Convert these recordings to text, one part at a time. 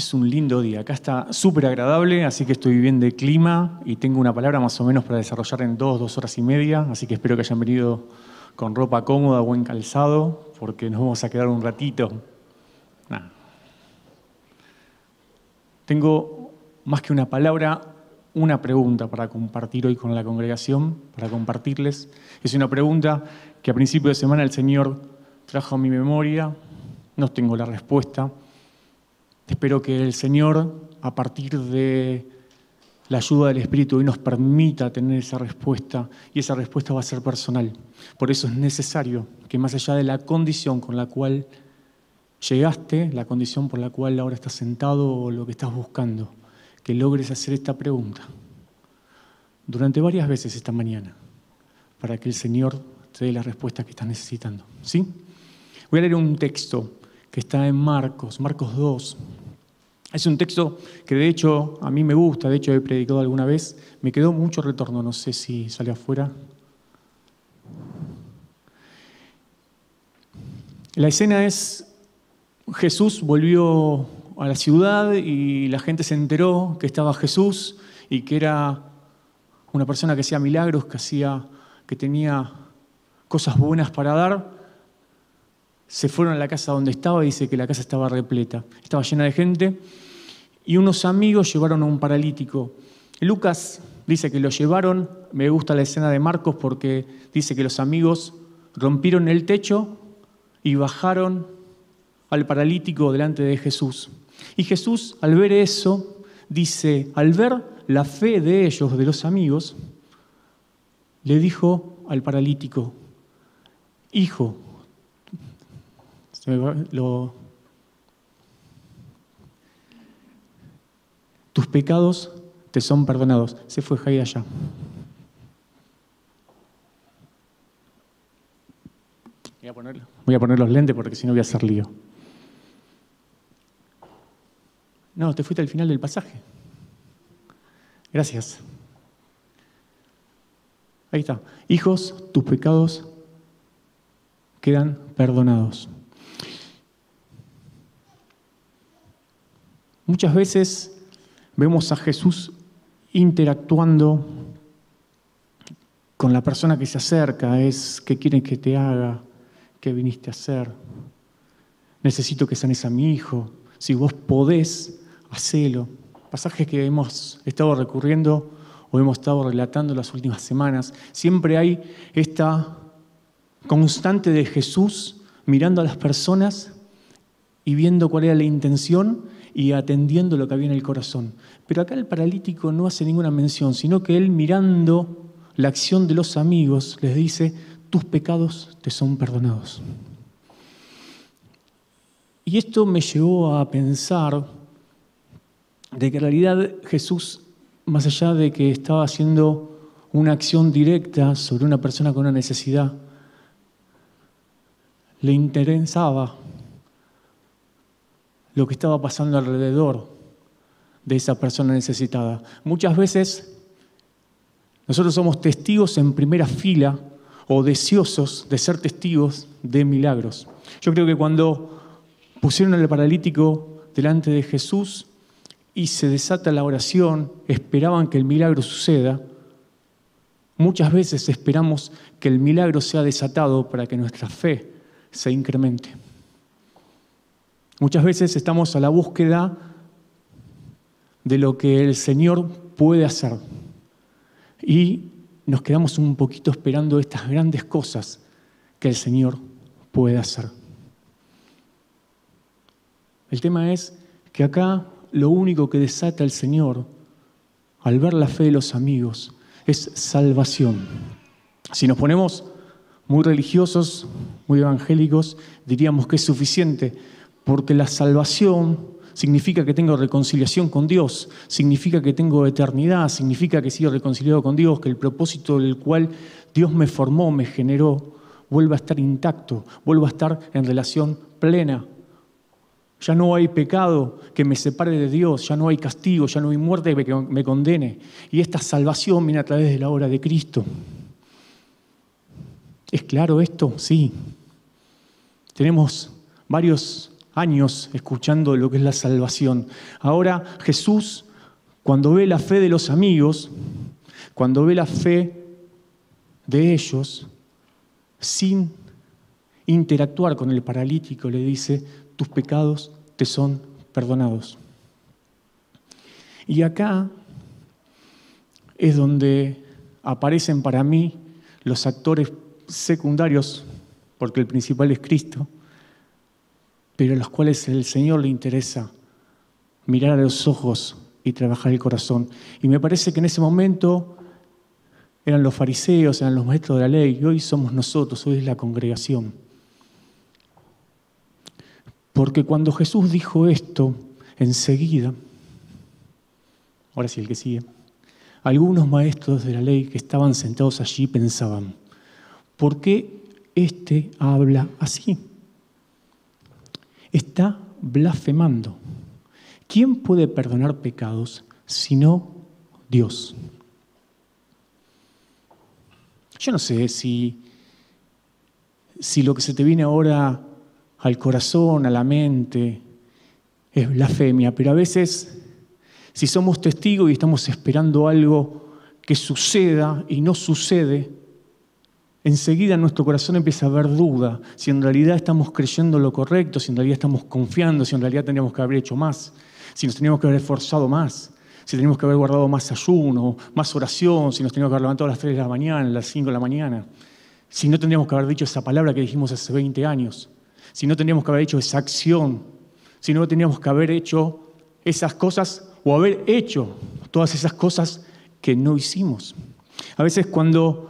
Es un lindo día. Acá está súper agradable, así que estoy bien de clima y tengo una palabra más o menos para desarrollar en dos, dos horas y media. Así que espero que hayan venido con ropa cómoda, buen calzado, porque nos vamos a quedar un ratito. Tengo más que una palabra, una pregunta para compartir hoy con la congregación, para compartirles. Es una pregunta que a principio de semana el Señor trajo a mi memoria. No tengo la respuesta Espero que el Señor, a partir de la ayuda del Espíritu, hoy nos permita tener esa respuesta y esa respuesta va a ser personal. Por eso es necesario que más allá de la condición con la cual llegaste, la condición por la cual ahora estás sentado o lo que estás buscando, que logres hacer esta pregunta durante varias veces esta mañana para que el Señor te dé la respuesta que estás necesitando. ¿Sí? Voy a leer un texto que está en Marcos, Marcos 2, es un texto que de hecho a mí me gusta, de hecho he predicado alguna vez, me quedó mucho retorno, no sé si sale afuera. La escena es, Jesús volvió a la ciudad y la gente se enteró que estaba Jesús y que era una persona que hacía milagros, que, hacía, que tenía cosas buenas para dar. Se fueron a la casa donde estaba y dice que la casa estaba repleta, estaba llena de gente y unos amigos llevaron a un paralítico. Lucas dice que lo llevaron, me gusta la escena de Marcos porque dice que los amigos rompieron el techo y bajaron al paralítico delante de Jesús. Y Jesús, al ver eso, dice, al ver la fe de ellos, de los amigos, le dijo al paralítico, hijo, lo, tus pecados te son perdonados. Se fue Jair allá. Voy a, poner, voy a poner los lentes porque si no voy a hacer lío. No, te fuiste al final del pasaje. Gracias. Ahí está. Hijos, tus pecados quedan perdonados. Muchas veces vemos a Jesús interactuando con la persona que se acerca, es qué quieren que te haga, qué viniste a hacer. Necesito que sanes a mi hijo. Si vos podés, hacelo. Pasajes que hemos estado recurriendo o hemos estado relatando las últimas semanas. Siempre hay esta constante de Jesús mirando a las personas y viendo cuál era la intención y atendiendo lo que había en el corazón. Pero acá el paralítico no hace ninguna mención, sino que él mirando la acción de los amigos les dice, tus pecados te son perdonados. Y esto me llevó a pensar de que en realidad Jesús, más allá de que estaba haciendo una acción directa sobre una persona con una necesidad, le interesaba lo que estaba pasando alrededor de esa persona necesitada. Muchas veces nosotros somos testigos en primera fila o deseosos de ser testigos de milagros. Yo creo que cuando pusieron al paralítico delante de Jesús y se desata la oración, esperaban que el milagro suceda, muchas veces esperamos que el milagro sea desatado para que nuestra fe se incremente. Muchas veces estamos a la búsqueda de lo que el Señor puede hacer y nos quedamos un poquito esperando estas grandes cosas que el Señor puede hacer. El tema es que acá lo único que desata el Señor al ver la fe de los amigos es salvación. Si nos ponemos muy religiosos, muy evangélicos, diríamos que es suficiente porque la salvación significa que tengo reconciliación con Dios, significa que tengo eternidad, significa que he sido reconciliado con Dios, que el propósito del cual Dios me formó, me generó, vuelva a estar intacto, vuelva a estar en relación plena. Ya no hay pecado que me separe de Dios, ya no hay castigo, ya no hay muerte que me condene. Y esta salvación viene a través de la obra de Cristo. ¿Es claro esto? Sí. Tenemos varios años escuchando lo que es la salvación. Ahora Jesús, cuando ve la fe de los amigos, cuando ve la fe de ellos, sin interactuar con el paralítico, le dice, tus pecados te son perdonados. Y acá es donde aparecen para mí los actores secundarios, porque el principal es Cristo, pero a los cuales el Señor le interesa mirar a los ojos y trabajar el corazón. Y me parece que en ese momento eran los fariseos, eran los maestros de la ley, y hoy somos nosotros, hoy es la congregación. Porque cuando Jesús dijo esto, enseguida, ahora sí el que sigue, algunos maestros de la ley que estaban sentados allí pensaban, ¿por qué éste habla así? Está blasfemando. ¿Quién puede perdonar pecados sino Dios? Yo no sé si, si lo que se te viene ahora al corazón, a la mente, es blasfemia, pero a veces si somos testigos y estamos esperando algo que suceda y no sucede, enseguida en nuestro corazón empieza a haber duda si en realidad estamos creyendo lo correcto, si en realidad estamos confiando, si en realidad tendríamos que haber hecho más, si nos teníamos que haber esforzado más, si teníamos que haber guardado más ayuno, más oración, si nos teníamos que haber levantado a las 3 de la mañana, a las 5 de la mañana, si no tendríamos que haber dicho esa palabra que dijimos hace 20 años, si no tendríamos que haber hecho esa acción, si no tendríamos que haber hecho esas cosas o haber hecho todas esas cosas que no hicimos. A veces cuando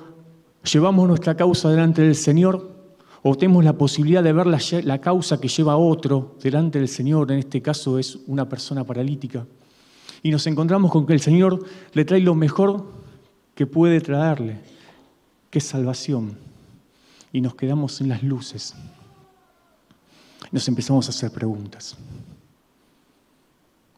llevamos nuestra causa delante del Señor, o tenemos la posibilidad de ver la, causa que lleva otro delante del Señor, en este caso es una persona paralítica, y nos encontramos con que el Señor le trae lo mejor que puede traerle, que es salvación, y nos quedamos en las luces. Nos empezamos a hacer preguntas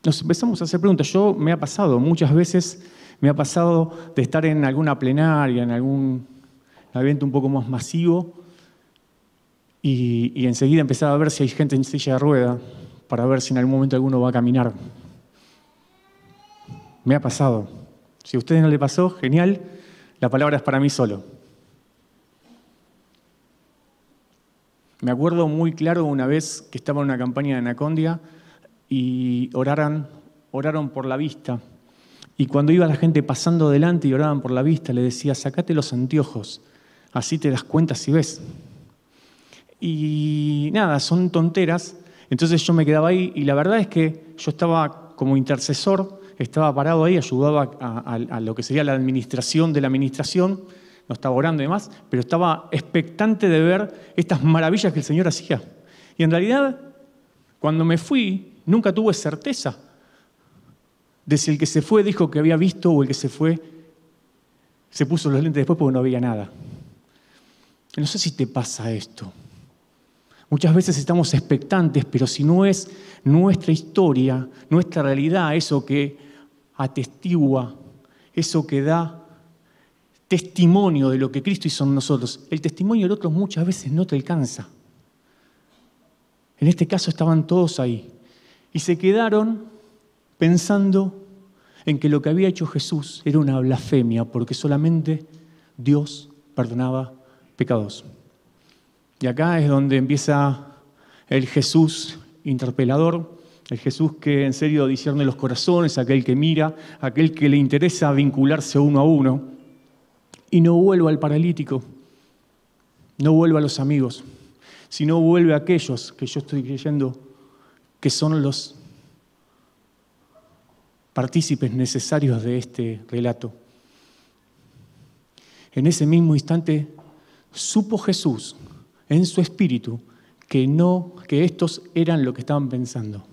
nos empezamos a hacer preguntas. Yo me ha pasado, muchas veces me ha pasado de estar en alguna plenaria, en algún evento un poco más masivo, y, enseguida empezar a ver si hay gente en silla de rueda, para ver si en algún momento alguno va a caminar. Me ha pasado. Si a ustedes no le pasó, genial, la palabra es para mí solo. Me acuerdo muy claro una vez que estaba en una campaña de Anacondia, y oraron por la vista. Y cuando iba la gente pasando delante y oraban por la vista, le decía, sacate los anteojos, así te das cuenta si ves. Y nada, son tonteras. Entonces yo me quedaba ahí y la verdad es que yo estaba como intercesor, estaba parado ahí, ayudaba a, lo que sería la administración de la administración, no estaba orando y demás, pero estaba expectante de ver estas maravillas que el Señor hacía. Y en realidad, cuando me fui, nunca tuve certeza de si el que se fue dijo que había visto o el que se fue se puso los lentes después porque no había nada. No sé si te pasa esto. Muchas veces estamos expectantes, pero si no es nuestra historia, nuestra realidad, eso que atestigua, eso que da testimonio de lo que Cristo hizo en nosotros, el testimonio del otro muchas veces no te alcanza. En este caso estaban todos ahí. Y se quedaron pensando en que lo que había hecho Jesús era una blasfemia, porque solamente Dios perdonaba pecados. Y acá es donde empieza el Jesús interpelador, el Jesús que en serio discierne los corazones, aquel que mira, aquel que le interesa vincularse uno a uno. Y no vuelve al paralítico, no vuelve a los amigos, sino vuelve a aquellos que yo estoy creyendo que son los partícipes necesarios de este relato. En ese mismo instante supo Jesús en su espíritu que no que estos eran lo que estaban pensando.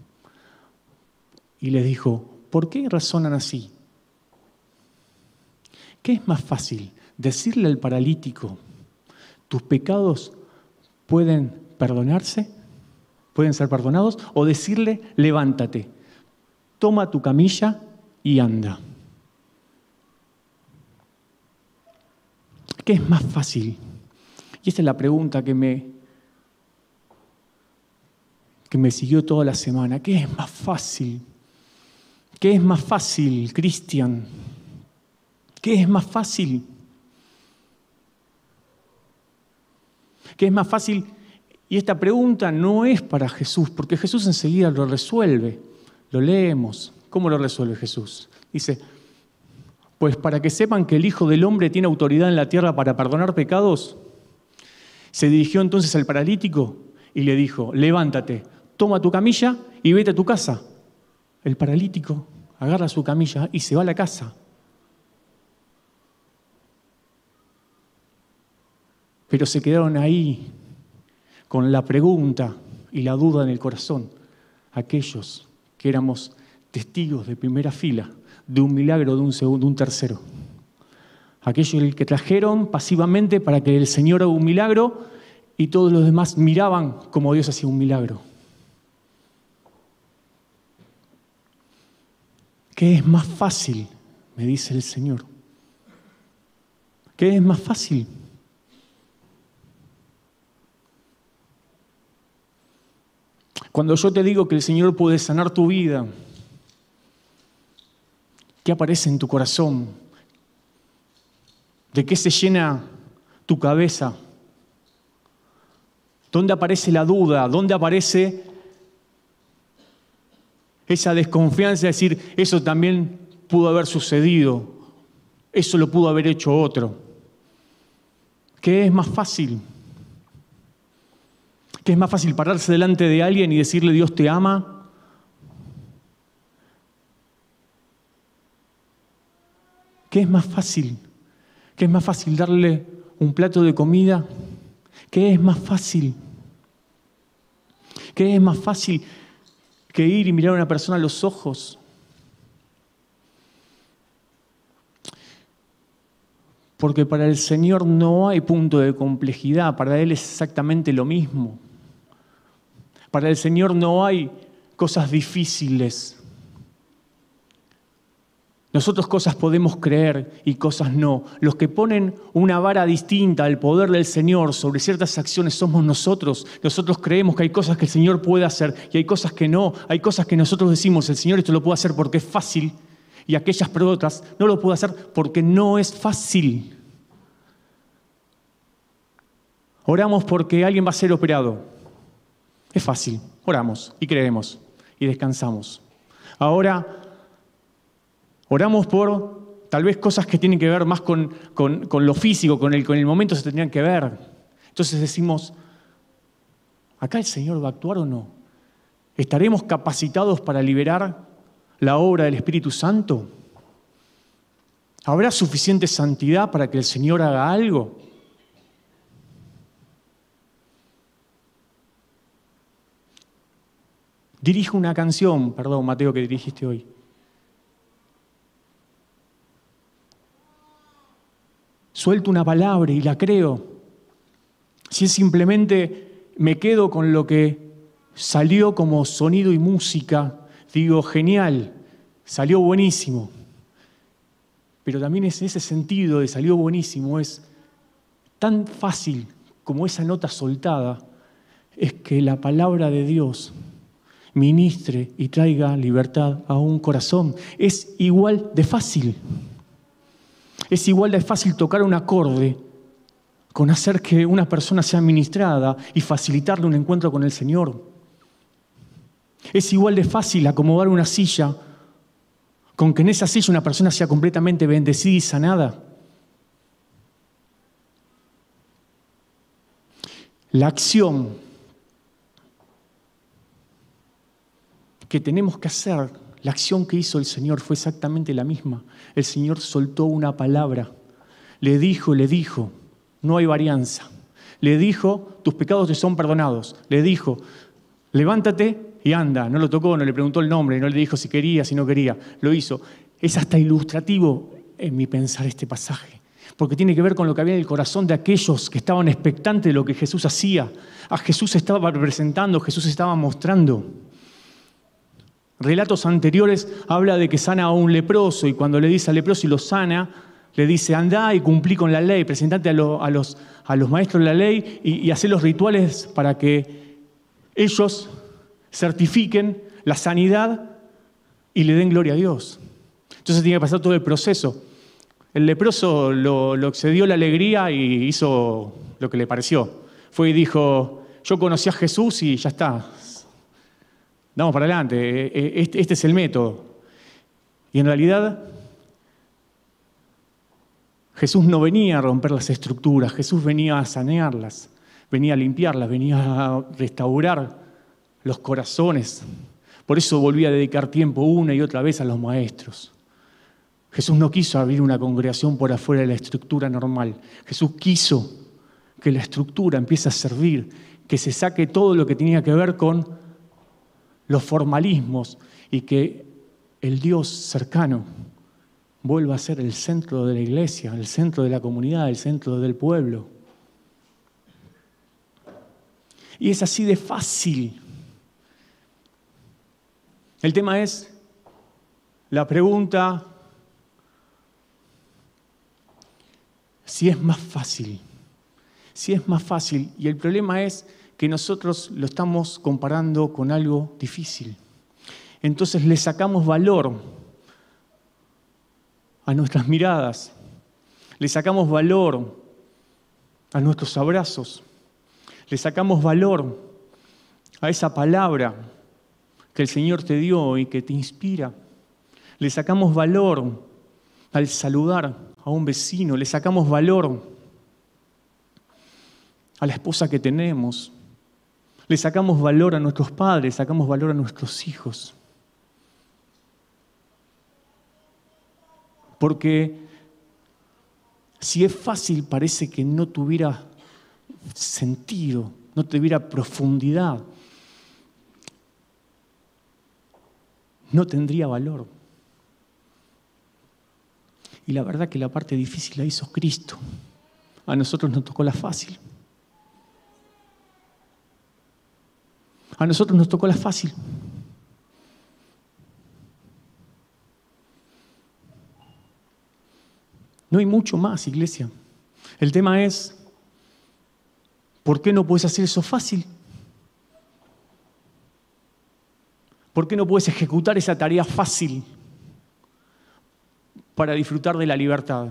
Y les dijo, ¿por qué razonan así? ¿Qué es más fácil? Decirle al paralítico, tus pecados pueden perdonarse pueden ser perdonados, o decirle, levántate, toma tu camilla y anda. ¿Qué es más fácil? Y esta es la pregunta que me, que me siguió toda la semana, ¿qué es más fácil? ¿Qué es más fácil, Cristian? ¿Qué es más fácil? ¿Qué es más fácil? Y esta pregunta no es para Jesús, porque Jesús enseguida lo resuelve. Lo leemos. ¿Cómo lo resuelve Jesús? Dice, pues para que sepan que el Hijo del Hombre tiene autoridad en la tierra para perdonar pecados, se dirigió entonces al paralítico y le dijo, levántate, toma tu camilla y vete a tu casa. El paralítico agarra su camilla y se va a la casa. Pero se quedaron ahí con la pregunta y la duda en el corazón, aquellos que éramos testigos de primera fila de un milagro de un segundo, un tercero. Aquellos que trajeron pasivamente para que el Señor haga un milagro y todos los demás miraban como Dios hacía un milagro. ¿Qué es más fácil? Me dice el Señor. ¿Qué es más fácil? Cuando yo te digo que el Señor puede sanar tu vida, ¿qué aparece en tu corazón? ¿De qué se llena tu cabeza? ¿Dónde aparece la duda? ¿Dónde aparece esa desconfianza de decir, eso también pudo haber sucedido, eso lo pudo haber hecho otro? ¿Qué es más fácil? ¿Qué es más fácil pararse delante de alguien y decirle Dios te ama? ¿Qué es más fácil? ¿Qué es más fácil darle un plato de comida? ¿Qué es más fácil? ¿Qué es más fácil que ir y mirar a una persona a los ojos? Porque para el Señor no hay punto de complejidad, para Él es exactamente lo mismo. Para el Señor no hay cosas difíciles. Nosotros cosas podemos creer y cosas no. Los que ponen una vara distinta al poder del Señor sobre ciertas acciones somos nosotros. Nosotros creemos que hay cosas que el Señor puede hacer y hay cosas que no. Hay cosas que nosotros decimos, el Señor esto lo puede hacer porque es fácil y aquellas otras no lo puede hacer porque no es fácil. Oramos porque alguien va a ser operado. Es fácil. Oramos y creemos y descansamos. Ahora Oramos por tal vez cosas que tienen que ver más con, lo físico, con el, con el momento se tendrían que ver. Entonces decimos, ¿acá el Señor va a actuar o no? ¿Estaremos capacitados para liberar la obra del Espíritu Santo? ¿Habrá suficiente santidad para que el Señor haga algo? Dirijo una canción, perdón Mateo que dirigiste hoy. Suelto una palabra y la creo. Si es simplemente me quedo con lo que salió como sonido y música, digo, genial, salió buenísimo. Pero también es ese sentido de salió buenísimo, es tan fácil como esa nota soltada, es que la palabra de Dios ministre y traiga libertad a un corazón. Es igual de fácil. Es igual de fácil tocar un acorde con hacer que una persona sea ministrada y facilitarle un encuentro con el Señor. Es igual de fácil acomodar una silla con que en esa silla una persona sea completamente bendecida y sanada. La acción que tenemos que hacer la acción que hizo el Señor fue exactamente la misma. El Señor soltó una palabra, le dijo, le dijo, no hay varianza. Le dijo, tus pecados te son perdonados. Le dijo, levántate y anda. No lo tocó, no le preguntó el nombre, no le dijo si quería, si no quería. Lo hizo. Es hasta ilustrativo en mi pensar este pasaje, porque tiene que ver con lo que había en el corazón de aquellos que estaban expectantes de lo que Jesús hacía. A Jesús estaba representando, Jesús estaba mostrando relatos anteriores habla de que sana a un leproso y cuando le dice al leproso y lo sana, le dice, anda y cumplí con la ley, presentate a, los, maestros de la ley y, y los rituales para que ellos certifiquen la sanidad y le den gloria a Dios. Entonces tiene que pasar todo el proceso. El leproso lo excedió la alegría y hizo lo que le pareció. Fue y dijo, yo conocí a Jesús y ya está. Vamos para adelante, e, e, este, este es el método. Y en realidad Jesús no venía a romper las estructuras, Jesús venía a sanearlas, venía a limpiarlas, venía a restaurar los corazones. Por eso volví a dedicar tiempo una y otra vez a los maestros. Jesús no quiso abrir una congregación por afuera de la estructura normal. Jesús quiso que la estructura empiece a servir, que se saque todo lo que tenía que ver con los formalismos y que el Dios cercano vuelva a ser el centro de la iglesia, el centro de la comunidad, el centro del pueblo. Y es así de fácil. El tema es la pregunta si es más fácil. Si es más fácil. Y el problema es que nosotros lo estamos comparando con algo difícil. Entonces le sacamos valor a nuestras miradas, le sacamos valor a nuestros abrazos, le sacamos valor a esa palabra que el Señor te dio y que te inspira. Le sacamos valor al saludar a un vecino, le sacamos valor a la esposa que tenemos, le sacamos valor a nuestros padres, sacamos valor a nuestros hijos. Porque si es fácil, parece que no tuviera sentido, no tuviera profundidad. No tendría valor. Y la verdad que la parte difícil la hizo Cristo. A nosotros nos tocó la fácil. A nosotros nos tocó la fácil. No hay mucho más, iglesia. El tema es, ¿por qué no puedes hacer eso fácil? ¿Por qué no puedes ejecutar esa tarea fácil para disfrutar de la libertad,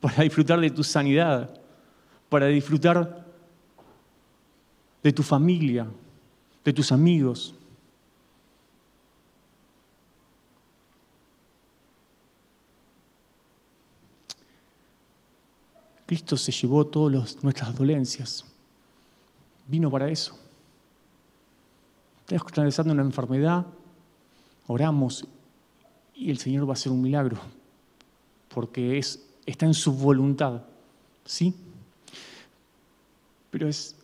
para disfrutar de tu sanidad, para disfrutar de tu familia, de tus amigos? Cristo se llevó todas nuestras dolencias. Vino para eso. Estás atravesando una enfermedad, oramos y el Señor va a hacer un milagro, porque es, está en su voluntad. ¿Sí? Pero es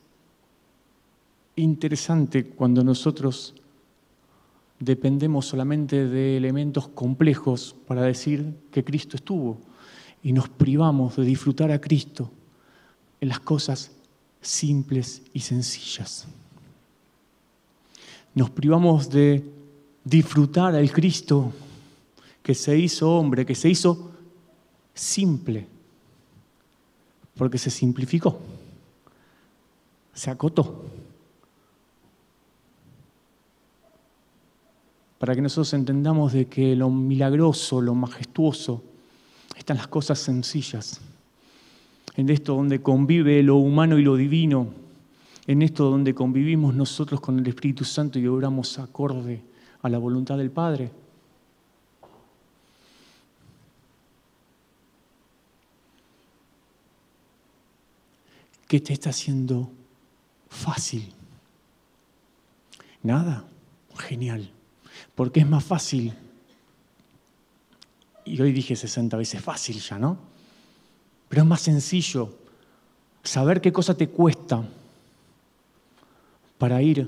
interesante cuando nosotros dependemos solamente de elementos complejos para decir que Cristo estuvo y nos privamos de disfrutar a Cristo en las cosas simples y sencillas. Nos privamos de disfrutar al Cristo que se hizo hombre, que se hizo simple, porque se simplificó, se acotó. Para que nosotros entendamos de que lo milagroso, lo majestuoso, están las cosas sencillas. En esto donde convive lo humano y lo divino. En esto donde convivimos nosotros con el Espíritu Santo y obramos acorde a la voluntad del Padre. ¿Qué te está haciendo fácil? Nada. Genial. Porque es más fácil y hoy dije 60 veces fácil ya, ¿no? Pero es más sencillo saber qué cosa te cuesta para ir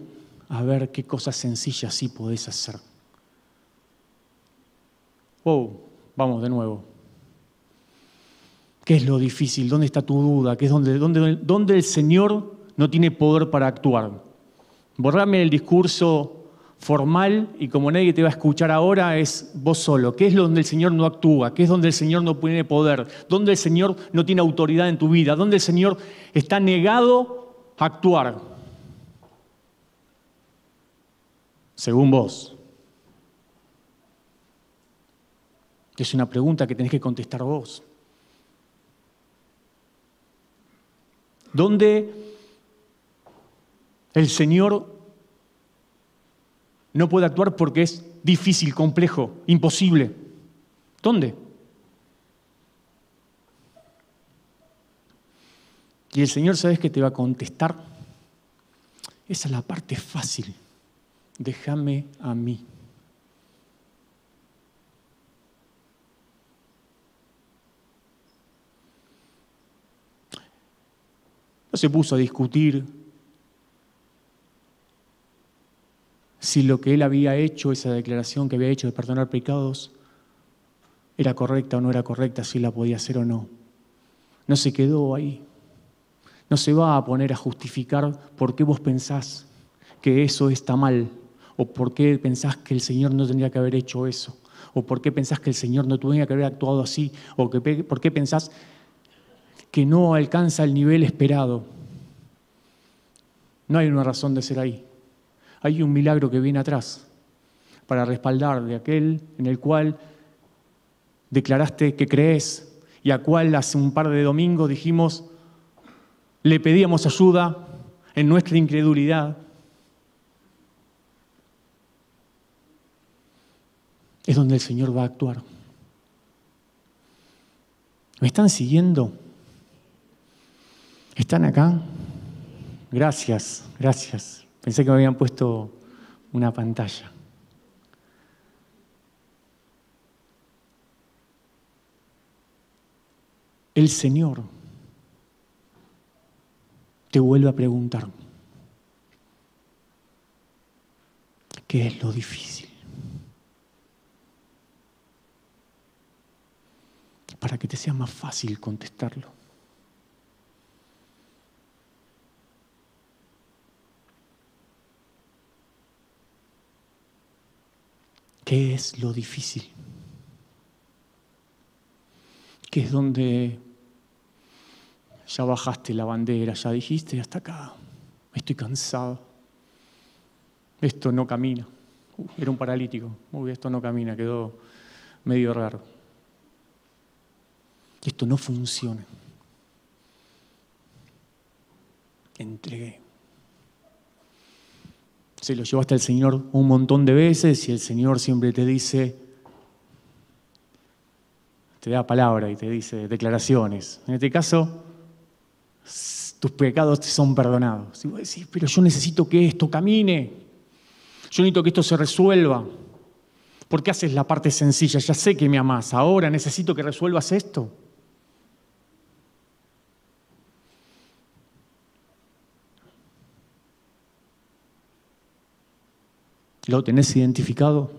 a ver qué cosas sencillas sí podés hacer. Wow, vamos de nuevo. ¿Qué es lo difícil? ¿Dónde está tu duda? ¿Qué es donde, el Señor no tiene poder para actuar? Borrame el discurso formal y como nadie te va a escuchar ahora es vos solo. ¿Qué es donde el Señor no actúa? ¿Qué es donde el Señor no tiene poder? ¿Dónde el Señor no tiene autoridad en tu vida? ¿Dónde el Señor está negado a actuar? según vos. Es una pregunta que tenés que contestar vos. ¿Dónde el Señor no puede actuar porque es difícil, complejo, imposible? ¿Dónde? Y el Señor, ¿sabes qué te va a contestar? Esa es la parte fácil. Déjame a mí. No se puso a discutir si lo que él había hecho, esa declaración que había hecho de perdonar pecados, era correcta o no era correcta, si la podía hacer o no. No se quedó ahí. No se va a poner a justificar por qué vos pensás que eso está mal, o por qué pensás que el Señor no tendría que haber hecho eso, o por qué pensás que el Señor no tendría que haber actuado así, o por qué pensás que no alcanza el nivel esperado. No hay una razón de ser ahí. Hay un milagro que viene atrás para respaldar de aquel en el cual declaraste que crees y a cual hace un par de domingos dijimos, le pedíamos ayuda en nuestra incredulidad. Es donde el Señor va a actuar. ¿Me están siguiendo? ¿Están acá? Gracias, gracias. Pensé que me habían puesto una pantalla. El Señor te vuelve a preguntar, ¿qué es lo difícil? Para que te sea más fácil contestarlo. ¿Qué es lo difícil? ¿Qué es donde ya bajaste la bandera, ya dijiste, hasta acá, estoy cansado, esto no camina. era un paralítico, uy, esto no camina, quedó medio raro. Esto no funciona. Entregué. Se lo llevaste al Señor un montón de veces y el Señor siempre te dice, te da palabra y te dice declaraciones. En este caso, tus pecados te son perdonados. Y vos decís, pero yo necesito que esto camine, yo necesito que esto se resuelva. ¿Por qué haces la parte sencilla? Ya sé que me amas, ahora necesito que resuelvas esto. ¿Lo tenés identificado?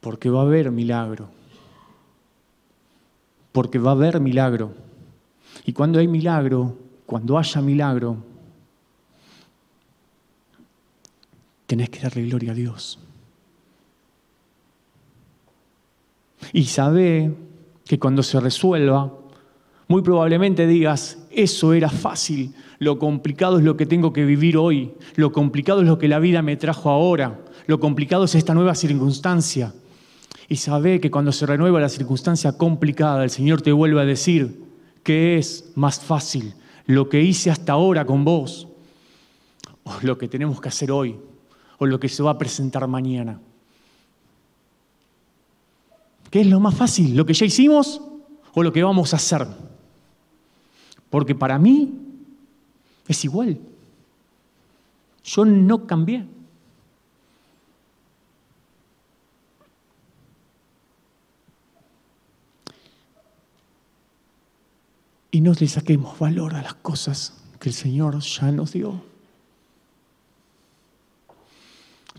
Porque va a haber milagro porque va a haber milagro. Y cuando hay milagro, cuando haya milagro, tenés que darle gloria a Dios. Y sabe que cuando se resuelva, muy probablemente digas, eso era fácil, lo complicado es lo que tengo que vivir hoy, lo complicado es lo que la vida me trajo ahora, lo complicado es esta nueva circunstancia y sabe que cuando se renueva la circunstancia complicada, el Señor te vuelve a decir que es más fácil lo que hice hasta ahora con vos, o lo que tenemos que hacer hoy, o lo que se va a presentar mañana. ¿Qué es lo más fácil? ¿Lo que ya hicimos o lo que vamos a hacer? Porque para mí es igual. Yo no cambié. y no le saquemos valor a las cosas que el Señor ya nos dio.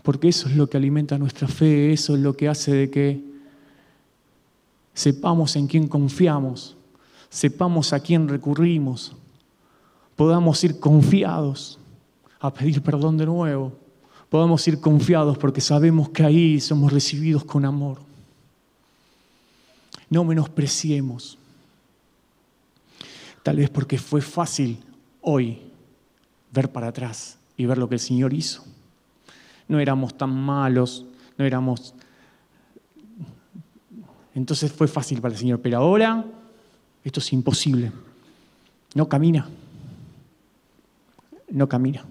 Porque eso es lo que alimenta nuestra fe, eso es lo que hace de que sepamos en quién confiamos, sepamos a quién recurrimos, podamos ir confiados a pedir perdón de nuevo, podamos ir confiados porque sabemos que ahí somos recibidos con amor. No menospreciemos Tal vez porque fue fácil hoy ver para atrás y ver lo que el Señor hizo. No éramos tan malos, no éramos... Entonces fue fácil para el Señor, pero ahora esto es imposible. No camina. No camina.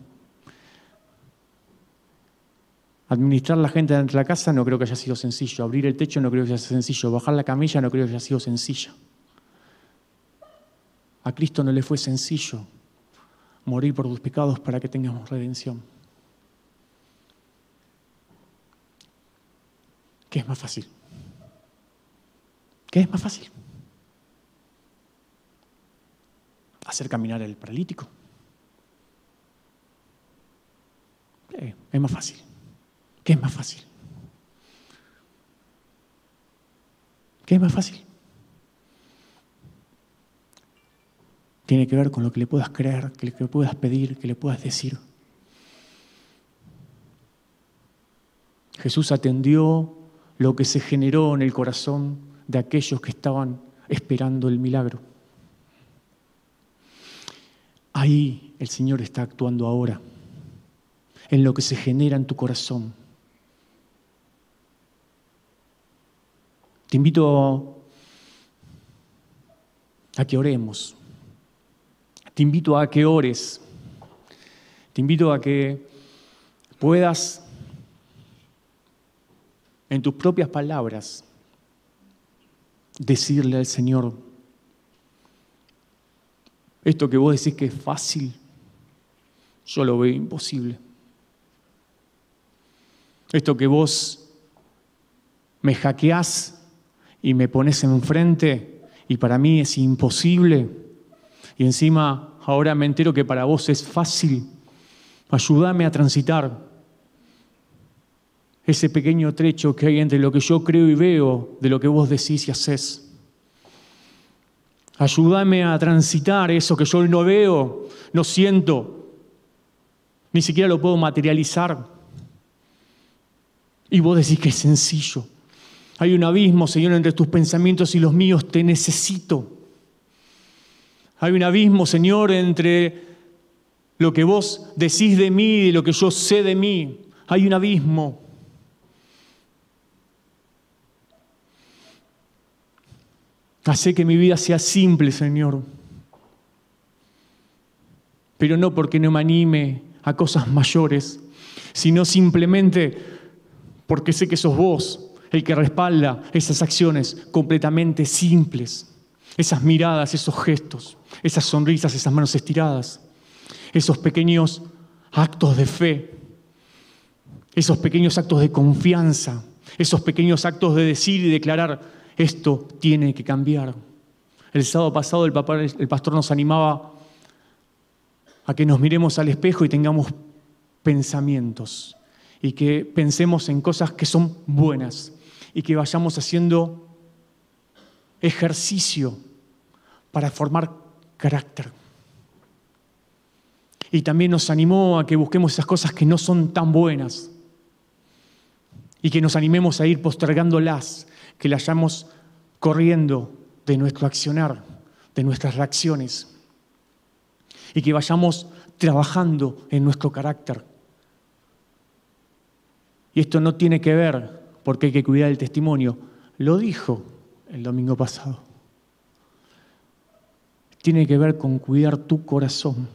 Administrar la gente dentro de la casa no creo que haya sido sencillo. Abrir el techo no creo que haya sido sencillo. Bajar la camilla no creo que haya sido sencillo. A Cristo no le fue sencillo morir por tus pecados para que tengamos redención. ¿Qué es más fácil? ¿Qué es más fácil? Hacer caminar el paralítico. es más fácil. ¿Qué es más fácil? ¿Qué es más fácil? Tiene que ver con lo que le puedas creer, que le puedas pedir, que le puedas decir. Jesús atendió lo que se generó en el corazón de aquellos que estaban esperando el milagro. Ahí el Señor está actuando ahora, en lo que se genera en tu corazón. Te invito a que oremos. Te invito a que ores. Te invito a que puedas, en tus propias palabras, decirle al Señor, esto que vos decís que es fácil, yo lo veo imposible. Esto que vos me hackeás y me pones enfrente y para mí es imposible, y encima ahora me entero que para vos es fácil. Ayúdame a transitar ese pequeño trecho que hay entre lo que yo creo y veo de lo que vos decís y haces. Ayúdame a transitar eso que yo no veo, no siento, ni siquiera lo puedo materializar. Y vos decís que es sencillo. Hay un abismo, Señor, entre tus pensamientos y los míos. Te necesito. Hay un abismo, Señor, entre lo que vos decís de mí y lo que yo sé de mí. Hay un abismo. Hace que mi vida sea simple, Señor. Pero no porque no me anime a cosas mayores, sino simplemente porque sé que sos vos el que respalda esas acciones completamente simples, esas miradas, esos gestos esas sonrisas, esas manos estiradas, esos pequeños actos de fe, esos pequeños actos de confianza, esos pequeños actos de decir y declarar, esto tiene que cambiar. El sábado pasado el, pastor nos animaba a que nos miremos al espejo y tengamos pensamientos y que pensemos en cosas que son buenas y que vayamos haciendo ejercicio para formar carácter. Y también nos animó a que busquemos esas cosas que no son tan buenas y que nos animemos a ir postergándolas, que las hayamos corriendo de nuestro accionar, de nuestras reacciones y que vayamos trabajando en nuestro carácter. Y esto no tiene que ver porque hay que cuidar el testimonio, lo dijo el domingo pasado tiene que ver con cuidar tu corazón,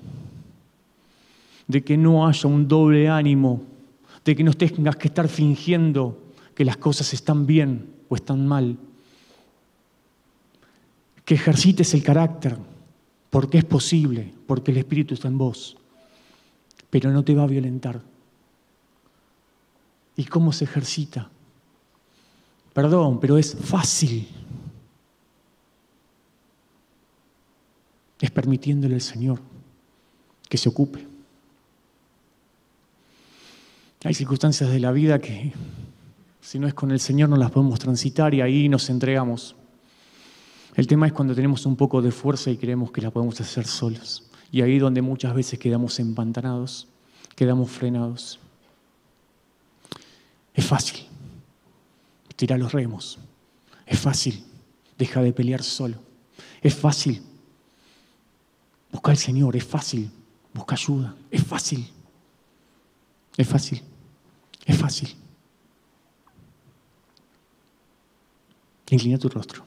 de que no haya un doble ánimo, de que no tengas que estar fingiendo que las cosas están bien o están mal, que ejercites el carácter, porque es posible, porque el Espíritu está en vos, pero no te va a violentar. ¿Y cómo se ejercita? Perdón, pero es fácil. es permitiéndole al Señor que se ocupe. Hay circunstancias de la vida que si no es con el Señor no las podemos transitar y ahí nos entregamos. El tema es cuando tenemos un poco de fuerza y creemos que la podemos hacer solos. Y ahí donde muchas veces quedamos empantanados, quedamos frenados. Es fácil. Tira los remos. Es fácil. Deja de pelear solo. Es fácil Busca al Señor, es fácil. Busca ayuda, es fácil. Es fácil. Es fácil. Inclina tu rostro.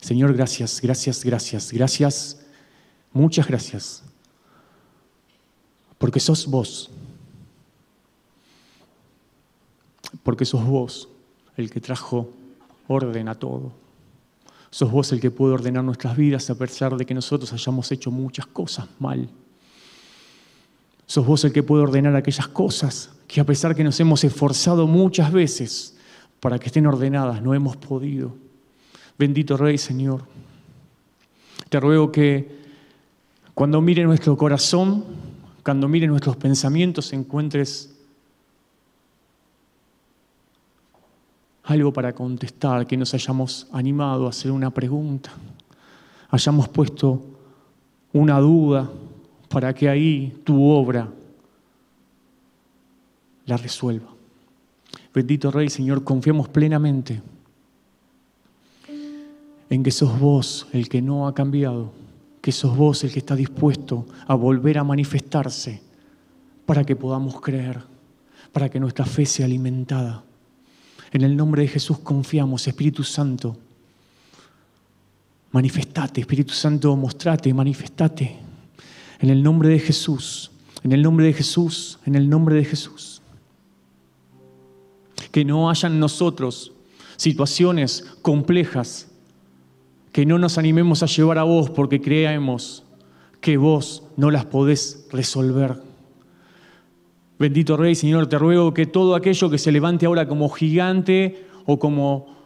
Señor, gracias, gracias, gracias, gracias. Muchas gracias. Porque sos vos. Porque sos vos el que trajo orden a todo. Sos vos el que puede ordenar nuestras vidas a pesar de que nosotros hayamos hecho muchas cosas mal. Sos vos el que puede ordenar aquellas cosas que a pesar que nos hemos esforzado muchas veces para que estén ordenadas, no hemos podido. Bendito Rey, Señor. Te ruego que cuando mire nuestro corazón, cuando mire nuestros pensamientos, encuentres algo para contestar, que nos hayamos animado a hacer una pregunta, hayamos puesto una duda para que ahí tu obra la resuelva. Bendito Rey, Señor, confiamos plenamente en que sos vos el que no ha cambiado, que sos vos el que está dispuesto a volver a manifestarse para que podamos creer, para que nuestra fe sea alimentada. En el nombre de Jesús confiamos, Espíritu Santo. Manifestate, Espíritu Santo, mostrate, manifestate. En el nombre de Jesús, en el nombre de Jesús, en el nombre de Jesús. Que no hayan nosotros situaciones complejas que no nos animemos a llevar a vos porque creemos que vos no las podés resolver Bendito Rey, Señor, te ruego que todo aquello que se levante ahora como gigante o como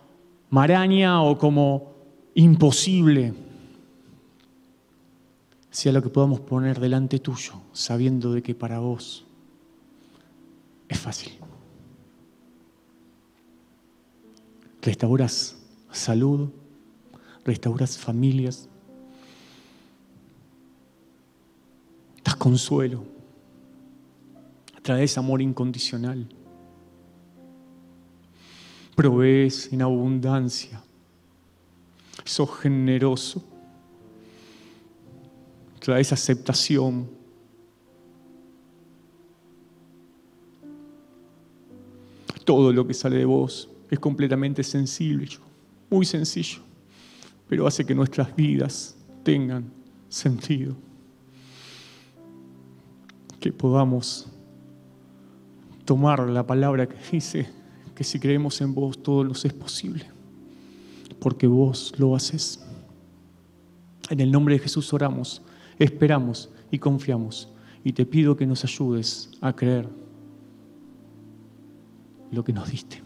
maraña o como imposible, sea lo que podamos poner delante tuyo, sabiendo de que para vos es fácil. Restauras salud, restauras familias, das consuelo traes amor incondicional. Provees en abundancia. Sos generoso. Traes aceptación. Todo lo que sale de vos es completamente sencillo, muy sencillo, pero hace que nuestras vidas tengan sentido. Que podamos tomar la palabra que dice que si creemos en vos todo nos es posible, porque vos lo haces. En el nombre de Jesús oramos, esperamos y confiamos. Y te pido que nos ayudes a creer lo que nos diste.